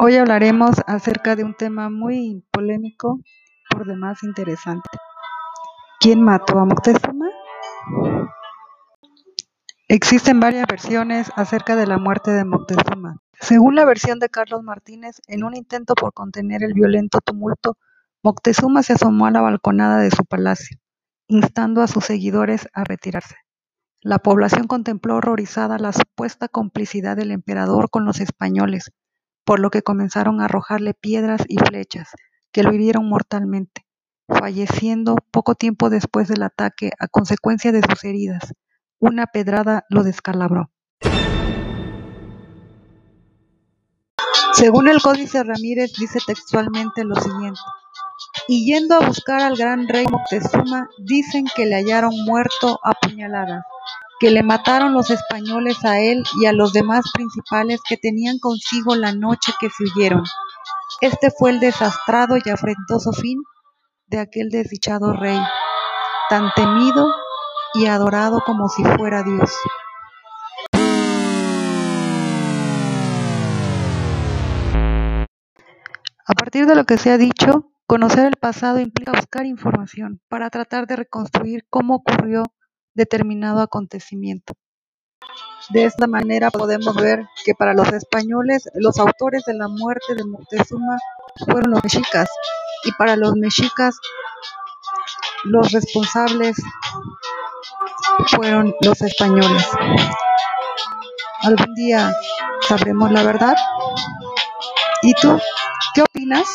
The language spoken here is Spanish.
Hoy hablaremos acerca de un tema muy polémico, por demás interesante. ¿Quién mató a Moctezuma? Existen varias versiones acerca de la muerte de Moctezuma. Según la versión de Carlos Martínez, en un intento por contener el violento tumulto, Moctezuma se asomó a la balconada de su palacio, instando a sus seguidores a retirarse. La población contempló horrorizada la supuesta complicidad del emperador con los españoles, por lo que comenzaron a arrojarle piedras y flechas, que lo hirieron mortalmente, falleciendo poco tiempo después del ataque a consecuencia de sus heridas. Una pedrada lo descalabró. Según el Códice Ramírez dice textualmente lo siguiente, y yendo a buscar al gran rey Moctezuma, dicen que le hallaron muerto a puñaladas que le mataron los españoles a él y a los demás principales que tenían consigo la noche que se huyeron. Este fue el desastrado y afrentoso fin de aquel desdichado rey, tan temido y adorado como si fuera Dios. A partir de lo que se ha dicho, conocer el pasado implica buscar información para tratar de reconstruir cómo ocurrió determinado acontecimiento. De esta manera podemos ver que para los españoles los autores de la muerte de Moctezuma fueron los mexicas y para los mexicas los responsables fueron los españoles. ¿Algún día sabremos la verdad? ¿Y tú qué opinas?